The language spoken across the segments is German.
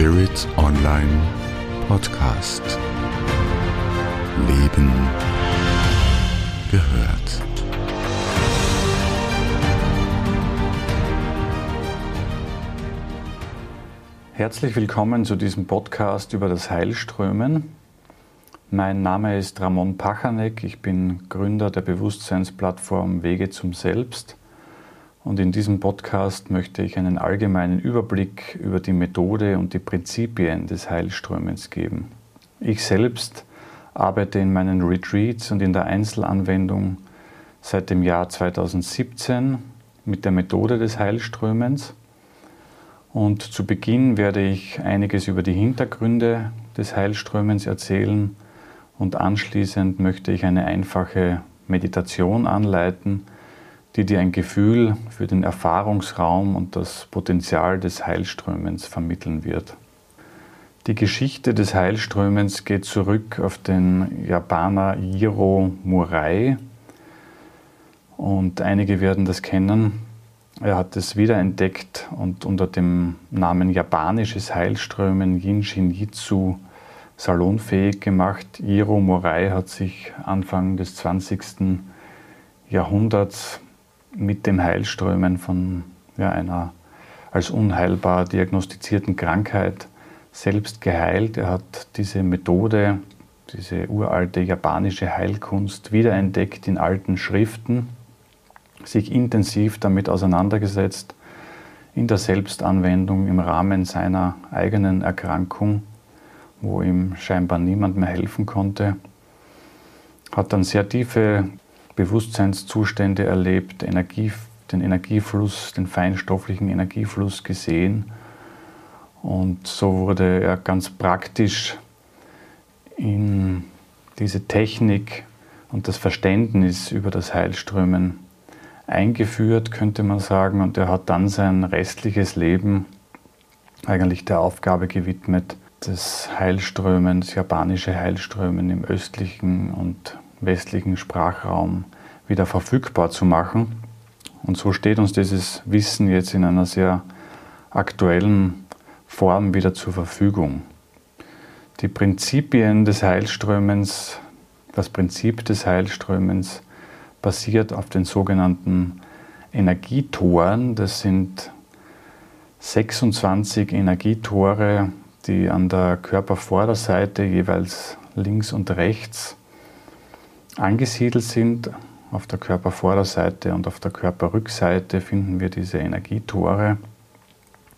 Spirit Online Podcast. Leben gehört. Herzlich willkommen zu diesem Podcast über das Heilströmen. Mein Name ist Ramon Pachanek, ich bin Gründer der Bewusstseinsplattform Wege zum Selbst und in diesem Podcast möchte ich einen allgemeinen Überblick über die Methode und die Prinzipien des Heilströmens geben. Ich selbst arbeite in meinen Retreats und in der Einzelanwendung seit dem Jahr 2017 mit der Methode des Heilströmens. Und zu Beginn werde ich einiges über die Hintergründe des Heilströmens erzählen und anschließend möchte ich eine einfache Meditation anleiten, die dir ein Gefühl für den Erfahrungsraum und das Potenzial des Heilströmens vermitteln wird. Die Geschichte des Heilströmens geht zurück auf den Japaner Jiro Murai und einige werden das kennen. Er hat es wiederentdeckt und unter dem Namen japanisches Heilströmen Yinshin Jitsu salonfähig gemacht. Jiro Murai hat sich Anfang des 20. Jahrhunderts mit dem Heilströmen von ja, einer als unheilbar diagnostizierten Krankheit selbst geheilt. Er hat diese Methode, diese uralte japanische Heilkunst wiederentdeckt in alten Schriften, sich intensiv damit auseinandergesetzt in der Selbstanwendung im Rahmen seiner eigenen Erkrankung, wo ihm scheinbar niemand mehr helfen konnte, hat dann sehr tiefe Bewusstseinszustände erlebt, Energie, den Energiefluss, den feinstofflichen Energiefluss gesehen. Und so wurde er ganz praktisch in diese Technik und das Verständnis über das Heilströmen eingeführt, könnte man sagen. Und er hat dann sein restliches Leben eigentlich der Aufgabe gewidmet, des Heilströmens, japanische Heilströmen im östlichen und westlichen Sprachraum wieder verfügbar zu machen. Und so steht uns dieses Wissen jetzt in einer sehr aktuellen Form wieder zur Verfügung. Die Prinzipien des Heilströmens, das Prinzip des Heilströmens basiert auf den sogenannten Energietoren. Das sind 26 Energietore, die an der Körpervorderseite jeweils links und rechts angesiedelt sind. Auf der Körpervorderseite und auf der Körperrückseite finden wir diese Energietore.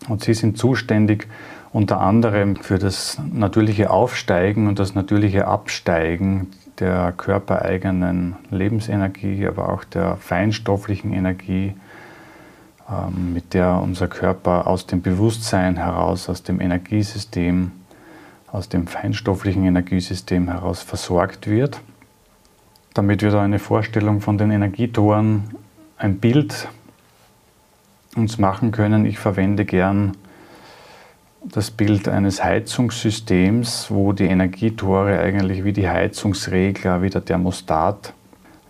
Und sie sind zuständig unter anderem für das natürliche Aufsteigen und das natürliche Absteigen der körpereigenen Lebensenergie, aber auch der feinstofflichen Energie, ähm, mit der unser Körper aus dem Bewusstsein heraus, aus dem Energiesystem, aus dem feinstofflichen Energiesystem heraus versorgt wird damit wir da eine Vorstellung von den Energietoren, ein Bild uns machen können. Ich verwende gern das Bild eines Heizungssystems, wo die Energietore eigentlich wie die Heizungsregler, wie der Thermostat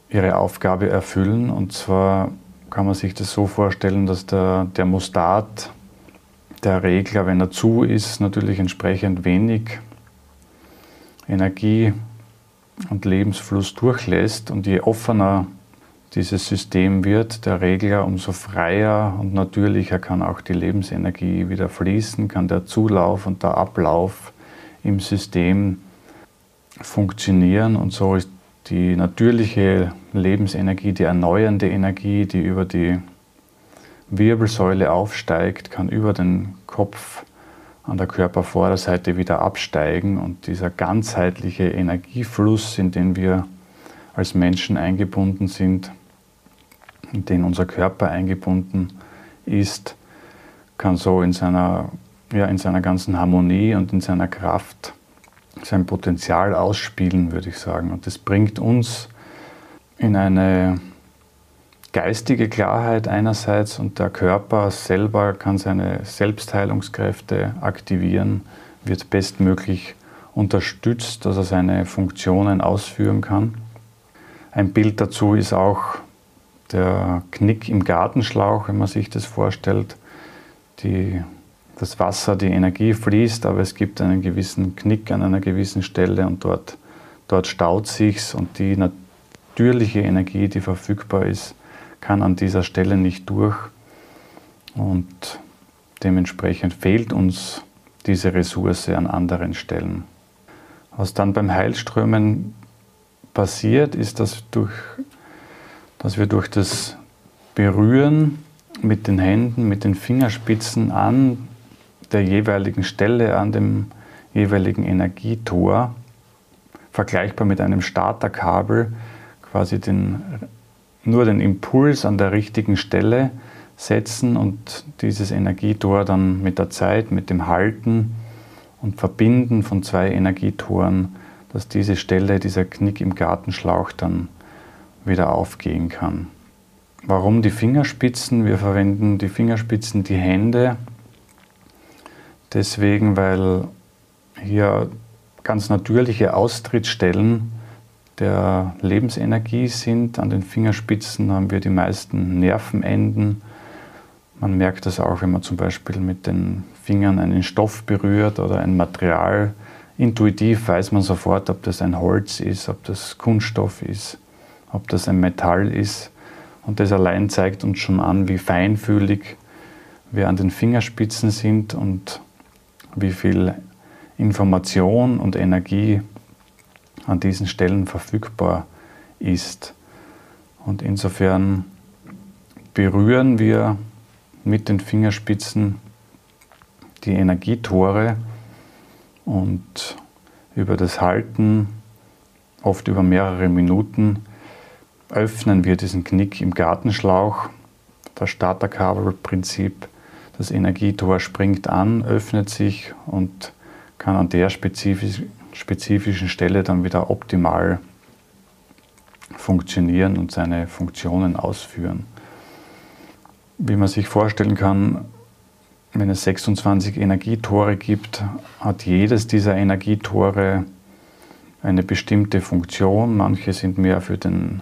ihre Aufgabe erfüllen. Und zwar kann man sich das so vorstellen, dass der Thermostat, der Regler, wenn er zu ist, natürlich entsprechend wenig Energie und Lebensfluss durchlässt. Und je offener dieses System wird, der Regler, umso freier und natürlicher kann auch die Lebensenergie wieder fließen, kann der Zulauf und der Ablauf im System funktionieren. Und so ist die natürliche Lebensenergie, die erneuernde Energie, die über die Wirbelsäule aufsteigt, kann über den Kopf an der Körpervorderseite wieder absteigen und dieser ganzheitliche Energiefluss, in den wir als Menschen eingebunden sind, in den unser Körper eingebunden ist, kann so in seiner, ja, in seiner ganzen Harmonie und in seiner Kraft sein Potenzial ausspielen, würde ich sagen. Und das bringt uns in eine geistige Klarheit einerseits und der Körper selber kann seine Selbstheilungskräfte aktivieren, wird bestmöglich unterstützt, dass er seine Funktionen ausführen kann. Ein Bild dazu ist auch der Knick im Gartenschlauch, wenn man sich das vorstellt. Die das Wasser, die Energie fließt, aber es gibt einen gewissen Knick an einer gewissen Stelle und dort, dort staut sich's und die natürliche Energie, die verfügbar ist, kann an dieser Stelle nicht durch und dementsprechend fehlt uns diese Ressource an anderen Stellen. Was dann beim Heilströmen passiert, ist, dass, durch, dass wir durch das Berühren mit den Händen, mit den Fingerspitzen an der jeweiligen Stelle, an dem jeweiligen Energietor, vergleichbar mit einem Starterkabel, quasi den, nur den Impuls an der richtigen Stelle setzen und dieses Energietor dann mit der Zeit, mit dem Halten und Verbinden von zwei Energietoren, dass diese Stelle, dieser Knick im Gartenschlauch dann wieder aufgehen kann. Warum die Fingerspitzen? Wir verwenden die Fingerspitzen, die Hände, deswegen, weil hier ganz natürliche Austrittsstellen der Lebensenergie sind. An den Fingerspitzen haben wir die meisten Nervenenden. Man merkt das auch, wenn man zum Beispiel mit den Fingern einen Stoff berührt oder ein Material. Intuitiv weiß man sofort, ob das ein Holz ist, ob das Kunststoff ist, ob das ein Metall ist. Und das allein zeigt uns schon an, wie feinfühlig wir an den Fingerspitzen sind und wie viel Information und Energie an diesen Stellen verfügbar ist. Und insofern berühren wir mit den Fingerspitzen die Energietore und über das Halten, oft über mehrere Minuten, öffnen wir diesen Knick im Gartenschlauch, das Starterkabelprinzip. Das Energietor springt an, öffnet sich und kann an der spezifisch, spezifischen Stelle dann wieder optimal funktionieren und seine Funktionen ausführen. Wie man sich vorstellen kann, wenn es 26 Energietore gibt, hat jedes dieser Energietore eine bestimmte Funktion. Manche sind mehr für den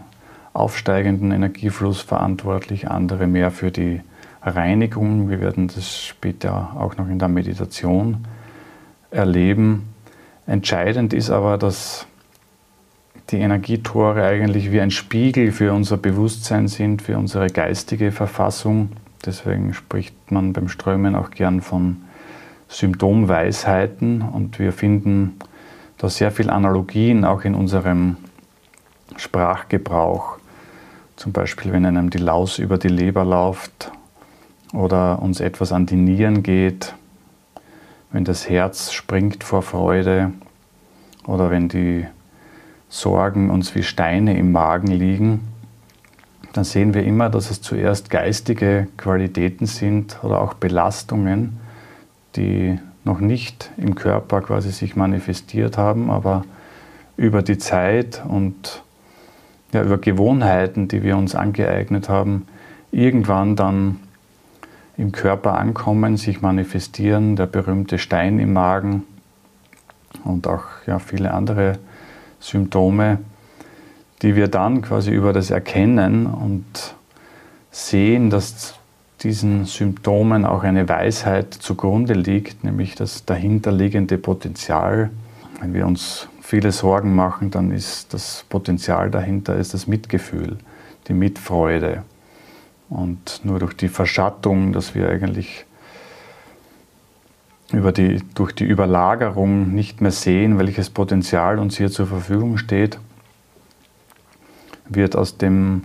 aufsteigenden Energiefluss verantwortlich, andere mehr für die Reinigung. Wir werden das später auch noch in der Meditation erleben. Entscheidend ist aber, dass die Energietore eigentlich wie ein Spiegel für unser Bewusstsein sind, für unsere geistige Verfassung. Deswegen spricht man beim Strömen auch gern von Symptomweisheiten und wir finden da sehr viele Analogien auch in unserem Sprachgebrauch. Zum Beispiel, wenn einem die Laus über die Leber läuft oder uns etwas an die Nieren geht, wenn das Herz springt vor Freude oder wenn die Sorgen uns wie Steine im Magen liegen, dann sehen wir immer, dass es zuerst geistige Qualitäten sind oder auch Belastungen, die noch nicht im Körper quasi sich manifestiert haben, aber über die Zeit und ja, über Gewohnheiten, die wir uns angeeignet haben, irgendwann dann im Körper ankommen, sich manifestieren, der berühmte Stein im Magen und auch ja, viele andere Symptome, die wir dann quasi über das Erkennen und sehen, dass diesen Symptomen auch eine Weisheit zugrunde liegt, nämlich das dahinterliegende Potenzial. Wenn wir uns viele Sorgen machen, dann ist das Potenzial dahinter ist das Mitgefühl, die Mitfreude. Und nur durch die Verschattung, dass wir eigentlich über die, durch die Überlagerung nicht mehr sehen, welches Potenzial uns hier zur Verfügung steht, wird aus, dem,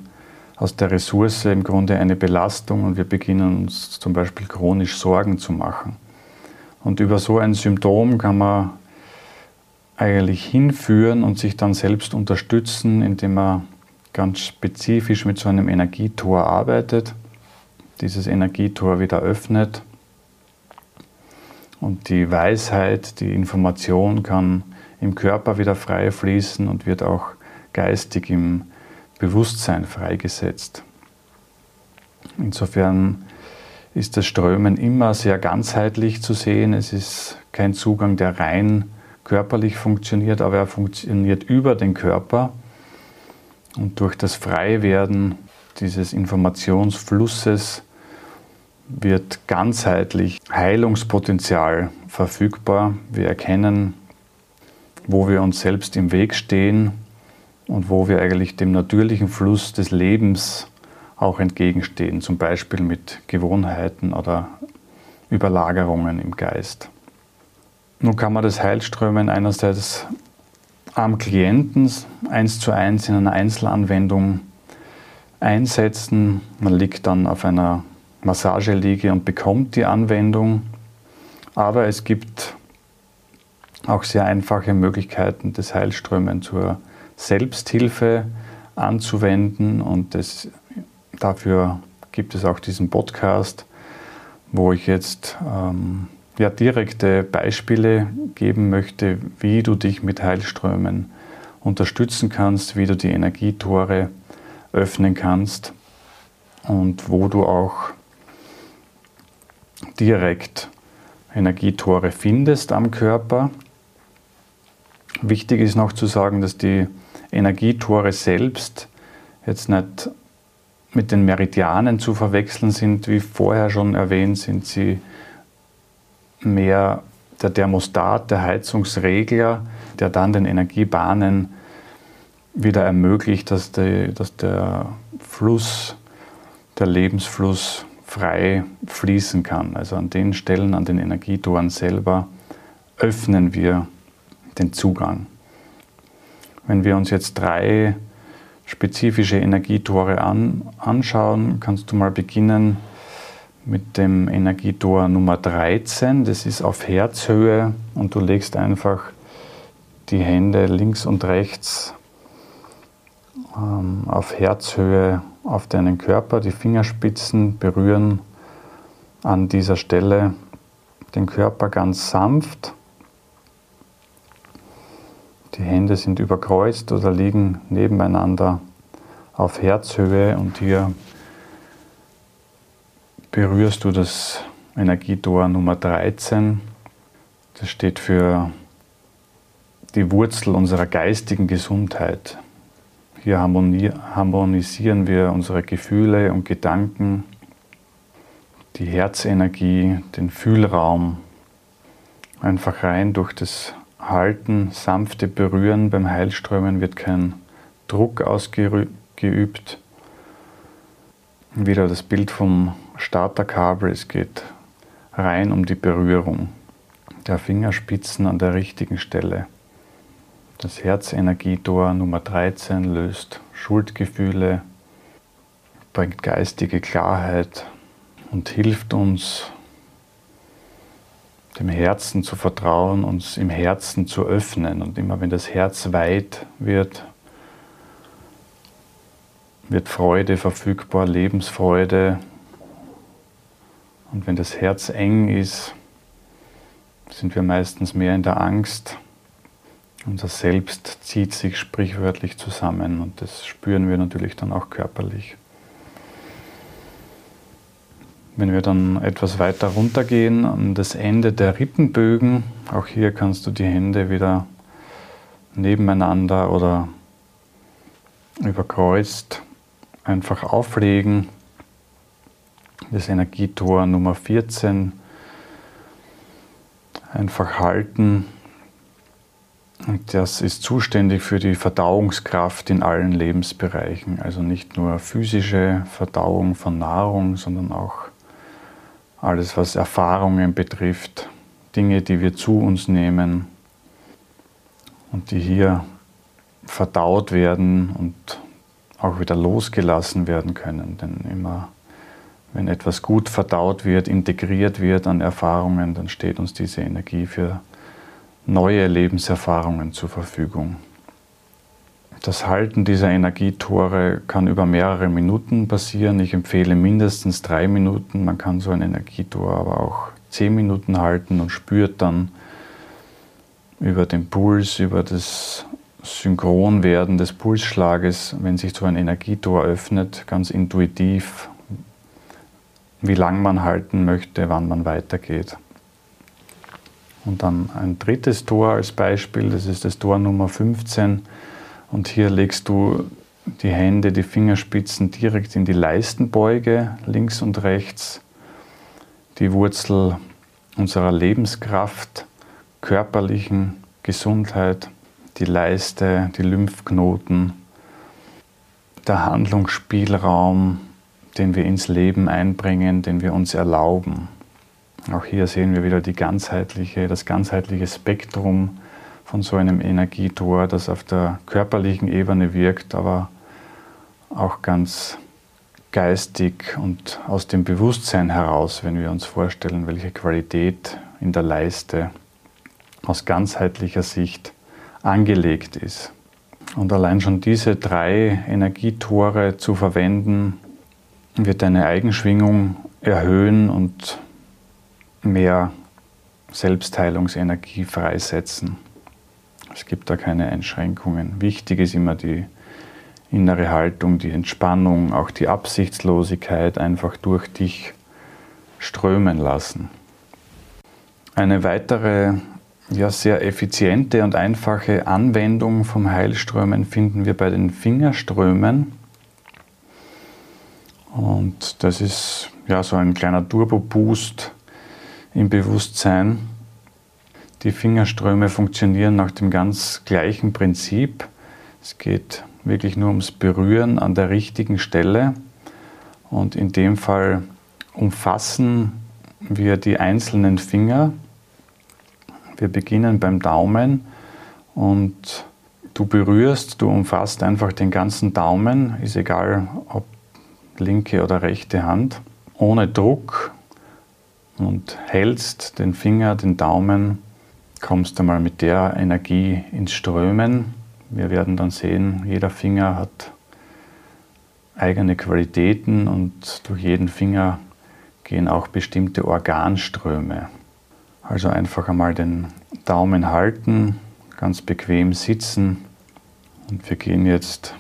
aus der Ressource im Grunde eine Belastung und wir beginnen uns zum Beispiel chronisch Sorgen zu machen. Und über so ein Symptom kann man eigentlich hinführen und sich dann selbst unterstützen, indem man ganz spezifisch mit so einem Energietor arbeitet, dieses Energietor wieder öffnet und die Weisheit, die Information kann im Körper wieder frei fließen und wird auch geistig im Bewusstsein freigesetzt. Insofern ist das Strömen immer sehr ganzheitlich zu sehen. Es ist kein Zugang, der rein körperlich funktioniert, aber er funktioniert über den Körper. Und durch das Freiwerden dieses Informationsflusses wird ganzheitlich Heilungspotenzial verfügbar. Wir erkennen, wo wir uns selbst im Weg stehen und wo wir eigentlich dem natürlichen Fluss des Lebens auch entgegenstehen, zum Beispiel mit Gewohnheiten oder Überlagerungen im Geist. Nun kann man das Heilströmen einerseits am Klienten eins zu eins in einer Einzelanwendung einsetzen. Man liegt dann auf einer Massageliege und bekommt die Anwendung. Aber es gibt auch sehr einfache Möglichkeiten, das Heilströmen zur Selbsthilfe anzuwenden. Und das, dafür gibt es auch diesen Podcast, wo ich jetzt ähm, ja, direkte Beispiele geben möchte, wie du dich mit Heilströmen unterstützen kannst, wie du die Energietore öffnen kannst und wo du auch direkt Energietore findest am Körper. Wichtig ist noch zu sagen, dass die Energietore selbst jetzt nicht mit den Meridianen zu verwechseln sind. Wie vorher schon erwähnt, sind sie mehr der Thermostat, der Heizungsregler, der dann den Energiebahnen wieder ermöglicht, dass, die, dass der Fluss, der Lebensfluss frei fließen kann. Also an den Stellen, an den Energietoren selber öffnen wir den Zugang. Wenn wir uns jetzt drei spezifische Energietore an, anschauen, kannst du mal beginnen mit dem Energietor Nummer 13. Das ist auf Herzhöhe und du legst einfach die Hände links und rechts ähm, auf Herzhöhe auf deinen Körper. Die Fingerspitzen berühren an dieser Stelle den Körper ganz sanft. Die Hände sind überkreuzt oder liegen nebeneinander auf Herzhöhe und hier berührst du das Energietor Nummer 13. Das steht für die Wurzel unserer geistigen Gesundheit. Hier harmonisieren wir unsere Gefühle und Gedanken, die Herzenergie, den Fühlraum. Einfach rein durch das Halten, sanfte Berühren beim Heilströmen wird kein Druck ausgeübt. Wieder das Bild vom Starterkabel, es geht rein um die Berührung der Fingerspitzen an der richtigen Stelle. Das Herzenergietor Nummer 13 löst Schuldgefühle, bringt geistige Klarheit und hilft uns, dem Herzen zu vertrauen, uns im Herzen zu öffnen. Und immer wenn das Herz weit wird, wird Freude verfügbar, Lebensfreude, und wenn das Herz eng ist, sind wir meistens mehr in der Angst. Unser Selbst zieht sich sprichwörtlich zusammen und das spüren wir natürlich dann auch körperlich. Wenn wir dann etwas weiter runtergehen an das Ende der Rippenbögen, auch hier kannst du die Hände wieder nebeneinander oder überkreuzt einfach auflegen das Energietor Nummer 14 einfach halten. Und das ist zuständig für die Verdauungskraft in allen Lebensbereichen. Also nicht nur physische Verdauung von Nahrung, sondern auch alles, was Erfahrungen betrifft, Dinge, die wir zu uns nehmen und die hier verdaut werden und auch wieder losgelassen werden können. Denn immer wenn etwas gut verdaut wird, integriert wird an Erfahrungen, dann steht uns diese Energie für neue Lebenserfahrungen zur Verfügung. Das Halten dieser Energietore kann über mehrere Minuten passieren. Ich empfehle mindestens drei Minuten. Man kann so ein Energietor aber auch zehn Minuten halten und spürt dann über den Puls, über das Synchronwerden des Pulsschlages, wenn sich so ein Energietor öffnet, ganz intuitiv wie lang man halten möchte, wann man weitergeht. Und dann ein drittes Tor als Beispiel, das ist das Tor Nummer 15. Und hier legst du die Hände, die Fingerspitzen direkt in die Leistenbeuge, links und rechts. die Wurzel unserer Lebenskraft, körperlichen Gesundheit, die Leiste, die Lymphknoten, der Handlungsspielraum, den wir ins Leben einbringen, den wir uns erlauben. Auch hier sehen wir wieder die ganzheitliche, das ganzheitliche Spektrum von so einem Energietor, das auf der körperlichen Ebene wirkt, aber auch ganz geistig und aus dem Bewusstsein heraus, wenn wir uns vorstellen, welche Qualität in der Leiste aus ganzheitlicher Sicht angelegt ist. Und allein schon diese drei Energietore zu verwenden, wird deine Eigenschwingung erhöhen und mehr Selbstheilungsenergie freisetzen. Es gibt da keine Einschränkungen. Wichtig ist immer die innere Haltung, die Entspannung, auch die Absichtslosigkeit einfach durch dich strömen lassen. Eine weitere ja, sehr effiziente und einfache Anwendung vom Heilströmen finden wir bei den Fingerströmen. Und das ist ja so ein kleiner Turbo-Boost im Bewusstsein. Die Fingerströme funktionieren nach dem ganz gleichen Prinzip. Es geht wirklich nur ums Berühren an der richtigen Stelle. Und in dem Fall umfassen wir die einzelnen Finger wir beginnen beim Daumen und du berührst, du umfasst einfach den ganzen Daumen, ist egal ob linke oder rechte Hand, ohne Druck und hältst den Finger, den Daumen, kommst einmal mit der Energie ins Strömen. Wir werden dann sehen, jeder Finger hat eigene Qualitäten und durch jeden Finger gehen auch bestimmte Organströme. Also einfach einmal den Daumen halten, ganz bequem sitzen. Und wir gehen jetzt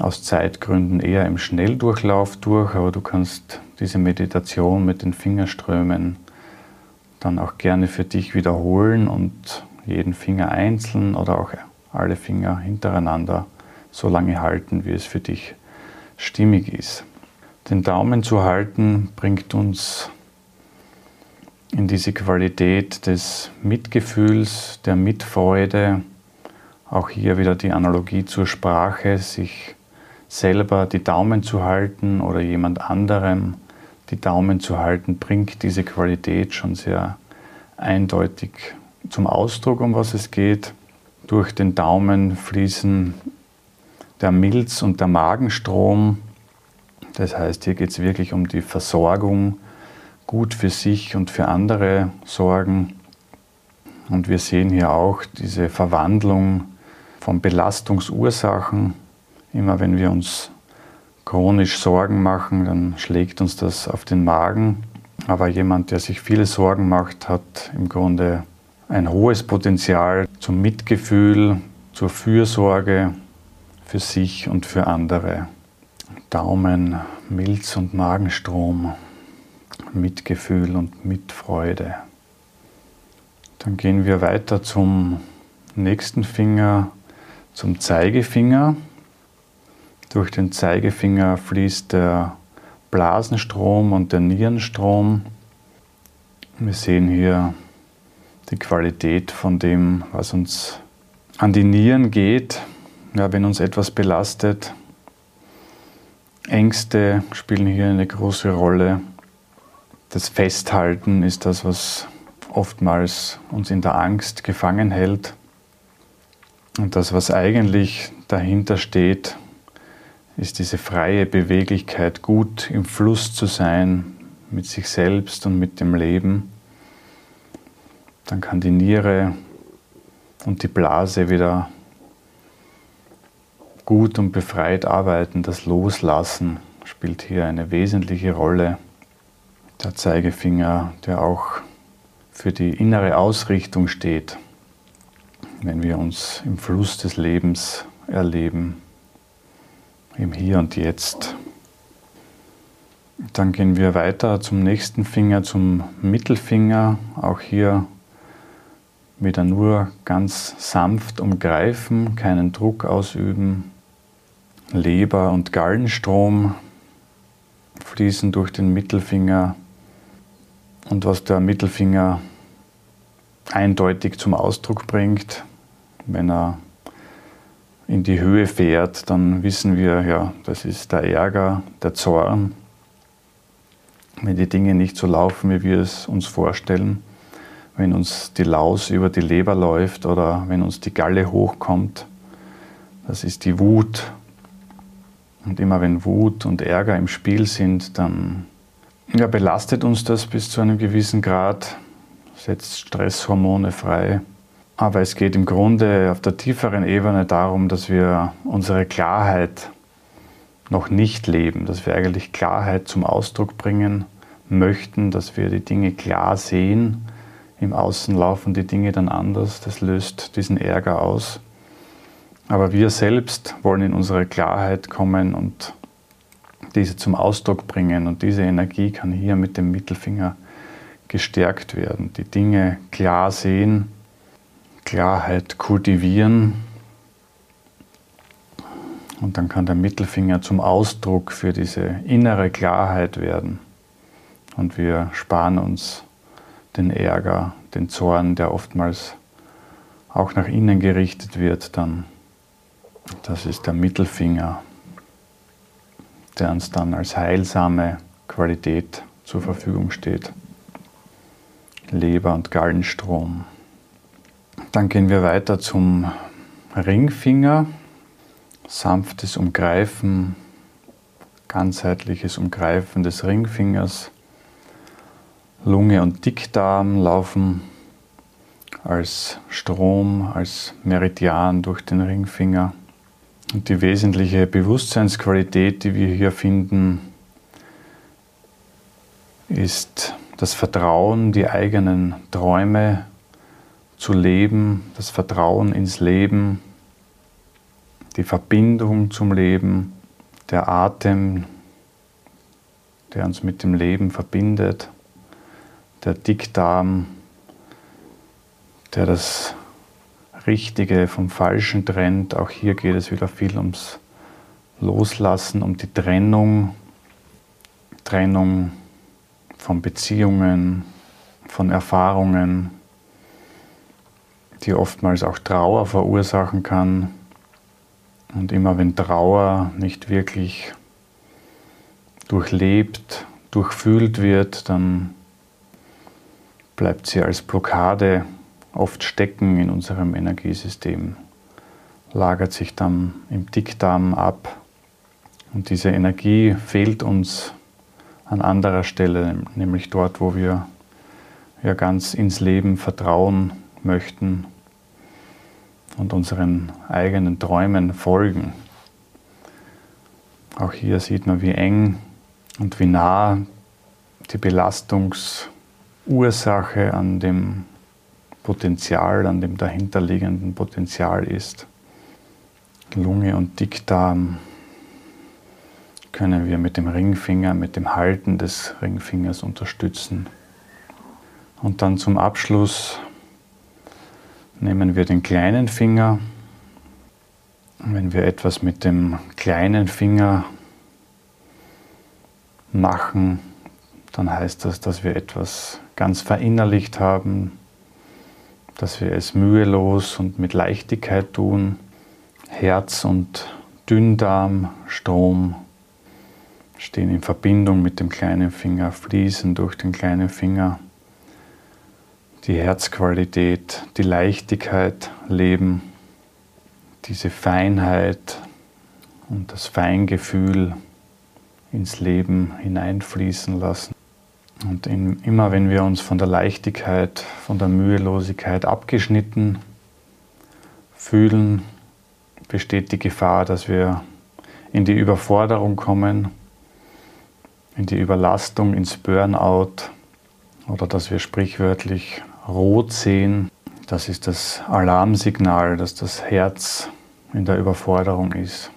aus Zeitgründen eher im Schnelldurchlauf durch, aber du kannst diese Meditation mit den Fingerströmen dann auch gerne für dich wiederholen und jeden Finger einzeln oder auch alle Finger hintereinander so lange halten, wie es für dich stimmig ist. Den Daumen zu halten bringt uns in diese Qualität des Mitgefühls, der Mitfreude, auch hier wieder die Analogie zur Sprache, sich selber die Daumen zu halten oder jemand anderem die Daumen zu halten, bringt diese Qualität schon sehr eindeutig zum Ausdruck, um was es geht. Durch den Daumen fließen der Milz und der Magenstrom. Das heißt, hier geht es wirklich um die Versorgung gut für sich und für andere sorgen. Und wir sehen hier auch diese Verwandlung von Belastungsursachen. Immer wenn wir uns chronisch Sorgen machen, dann schlägt uns das auf den Magen. Aber jemand, der sich viele Sorgen macht, hat im Grunde ein hohes Potenzial zum Mitgefühl, zur Fürsorge für sich und für andere. Daumen, Milz und Magenstrom. Mitgefühl und Mitfreude. Dann gehen wir weiter zum nächsten Finger, zum Zeigefinger. Durch den Zeigefinger fließt der Blasenstrom und der Nierenstrom. Wir sehen hier die Qualität von dem, was uns an die Nieren geht, ja, wenn uns etwas belastet. Ängste spielen hier eine große Rolle das Festhalten ist das, was oftmals uns in der Angst gefangen hält. Und das, was eigentlich dahinter steht, ist diese freie Beweglichkeit, gut im Fluss zu sein mit sich selbst und mit dem Leben. Dann kann die Niere und die Blase wieder gut und befreit arbeiten. Das Loslassen spielt hier eine wesentliche Rolle der Zeigefinger, der auch für die innere Ausrichtung steht, wenn wir uns im Fluss des Lebens erleben, im Hier und Jetzt. Dann gehen wir weiter zum nächsten Finger, zum Mittelfinger. Auch hier wieder nur ganz sanft umgreifen, keinen Druck ausüben. Leber- und Gallenstrom fließen durch den Mittelfinger Und was der Mittelfinger eindeutig zum Ausdruck bringt, wenn er in die Höhe fährt, dann wissen wir, ja, das ist der Ärger, der Zorn, wenn die Dinge nicht so laufen, wie wir es uns vorstellen, wenn uns die Laus über die Leber läuft oder wenn uns die Galle hochkommt, das ist die Wut. Und immer wenn Wut und Ärger im Spiel sind, dann ja, belastet uns das bis zu einem gewissen Grad, setzt Stresshormone frei. Aber es geht im Grunde auf der tieferen Ebene darum, dass wir unsere Klarheit noch nicht leben, dass wir eigentlich Klarheit zum Ausdruck bringen möchten, dass wir die Dinge klar sehen. Im Außen laufen die Dinge dann anders, das löst diesen Ärger aus. Aber wir selbst wollen in unsere Klarheit kommen und diese zum Ausdruck bringen. Und diese Energie kann hier mit dem Mittelfinger gestärkt werden. Die Dinge klar sehen, Klarheit kultivieren. Und dann kann der Mittelfinger zum Ausdruck für diese innere Klarheit werden. Und wir sparen uns den Ärger, den Zorn, der oftmals auch nach innen gerichtet wird, dann. Das ist der Mittelfinger, der uns dann als heilsame Qualität zur Verfügung steht. Leber- und Gallenstrom. Dann gehen wir weiter zum Ringfinger. Sanftes Umgreifen, ganzheitliches Umgreifen des Ringfingers Lunge und Dickdarm laufen als Strom, als Meridian durch den Ringfinger. Und die wesentliche Bewusstseinsqualität, die wir hier finden, ist das Vertrauen, die eigenen Träume zu leben, das Vertrauen ins Leben, die Verbindung zum Leben, der Atem, der uns mit dem Leben verbindet der Dickdarm, der das Richtige vom Falschen trennt. Auch hier geht es wieder viel ums Loslassen, um die Trennung, Trennung von Beziehungen, von Erfahrungen, die oftmals auch Trauer verursachen kann. Und immer wenn Trauer nicht wirklich durchlebt, durchfühlt wird, dann bleibt sie als Blockade oft stecken in unserem Energiesystem, lagert sich dann im Dickdarm ab und diese Energie fehlt uns an anderer Stelle, nämlich dort, wo wir ja ganz ins Leben vertrauen möchten und unseren eigenen Träumen folgen. Auch hier sieht man, wie eng und wie nah die Belastungs- Ursache an dem Potenzial, an dem dahinterliegenden Potenzial ist. Lunge und Dickdarm können wir mit dem Ringfinger, mit dem Halten des Ringfingers unterstützen. Und dann zum Abschluss nehmen wir den kleinen Finger. Wenn wir etwas mit dem kleinen Finger machen, dann heißt das, dass wir etwas ganz verinnerlicht haben, dass wir es mühelos und mit Leichtigkeit tun. Herz und Dünndarm, Strom stehen in Verbindung mit dem kleinen Finger, fließen durch den kleinen Finger. Die Herzqualität, die Leichtigkeit leben, diese Feinheit und das Feingefühl ins Leben hineinfließen lassen. Und in, immer wenn wir uns von der Leichtigkeit, von der Mühelosigkeit abgeschnitten fühlen, besteht die Gefahr, dass wir in die Überforderung kommen, in die Überlastung, ins Burnout oder dass wir sprichwörtlich rot sehen. Das ist das Alarmsignal, dass das Herz in der Überforderung ist.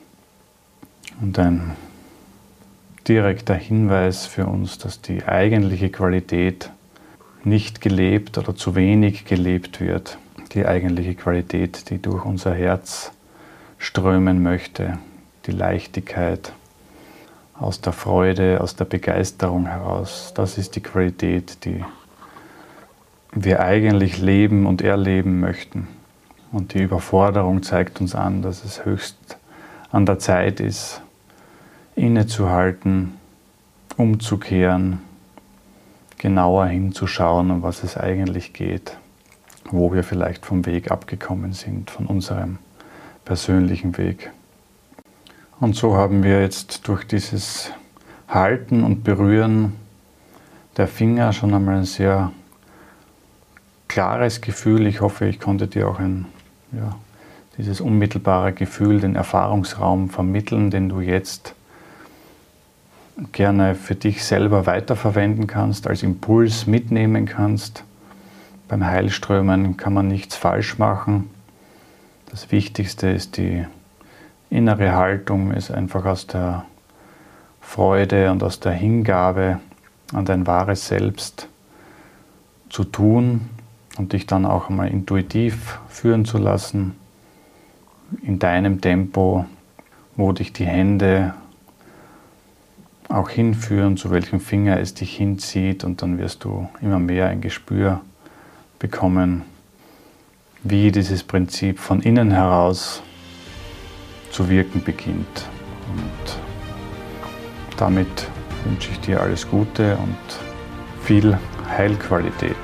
Und ein direkter Hinweis für uns, dass die eigentliche Qualität nicht gelebt oder zu wenig gelebt wird. Die eigentliche Qualität, die durch unser Herz strömen möchte, die Leichtigkeit, aus der Freude, aus der Begeisterung heraus. Das ist die Qualität, die wir eigentlich leben und erleben möchten. Und die Überforderung zeigt uns an, dass es höchst an der Zeit ist, innezuhalten, umzukehren, genauer hinzuschauen, um was es eigentlich geht, wo wir vielleicht vom Weg abgekommen sind, von unserem persönlichen Weg. Und so haben wir jetzt durch dieses Halten und Berühren der Finger schon einmal ein sehr klares Gefühl. Ich hoffe, ich konnte dir auch ein, ja, dieses unmittelbare Gefühl, den Erfahrungsraum vermitteln, den du jetzt gerne für dich selber weiterverwenden kannst, als Impuls mitnehmen kannst. Beim Heilströmen kann man nichts falsch machen. Das Wichtigste ist die innere Haltung, ist einfach aus der Freude und aus der Hingabe an dein wahres Selbst zu tun und dich dann auch einmal intuitiv führen zu lassen, in deinem Tempo, wo dich die Hände auch hinführen, zu welchem Finger es dich hinzieht und dann wirst du immer mehr ein Gespür bekommen, wie dieses Prinzip von innen heraus zu wirken beginnt. Und damit wünsche ich dir alles Gute und viel Heilqualität.